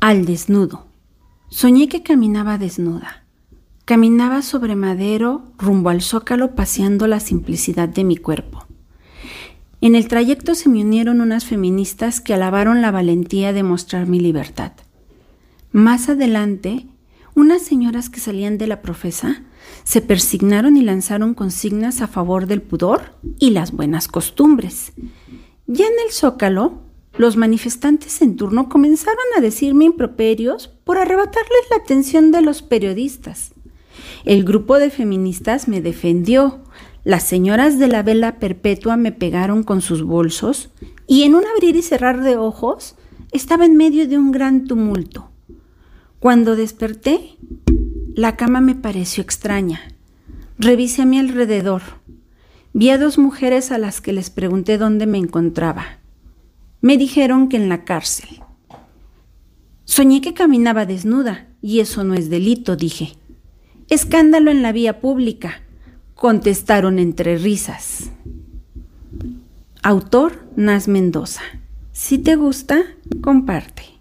Al desnudo. Soñé que caminaba desnuda. Caminaba sobre madero rumbo al zócalo paseando la simplicidad de mi cuerpo. En el trayecto se me unieron unas feministas que alabaron la valentía de mostrar mi libertad. Más adelante, unas señoras que salían de la profesa se persignaron y lanzaron consignas a favor del pudor y las buenas costumbres. Ya en el zócalo, los manifestantes en turno comenzaron a decirme improperios por arrebatarles la atención de los periodistas. El grupo de feministas me defendió, las señoras de la vela perpetua me pegaron con sus bolsos y en un abrir y cerrar de ojos estaba en medio de un gran tumulto. Cuando desperté, la cama me pareció extraña. Revisé a mi alrededor. Vi a dos mujeres a las que les pregunté dónde me encontraba. Me dijeron que en la cárcel. Soñé que caminaba desnuda, y eso no es delito, dije. Escándalo en la vía pública contestaron entre risas. Autor Nas Mendoza. Si te gusta, comparte.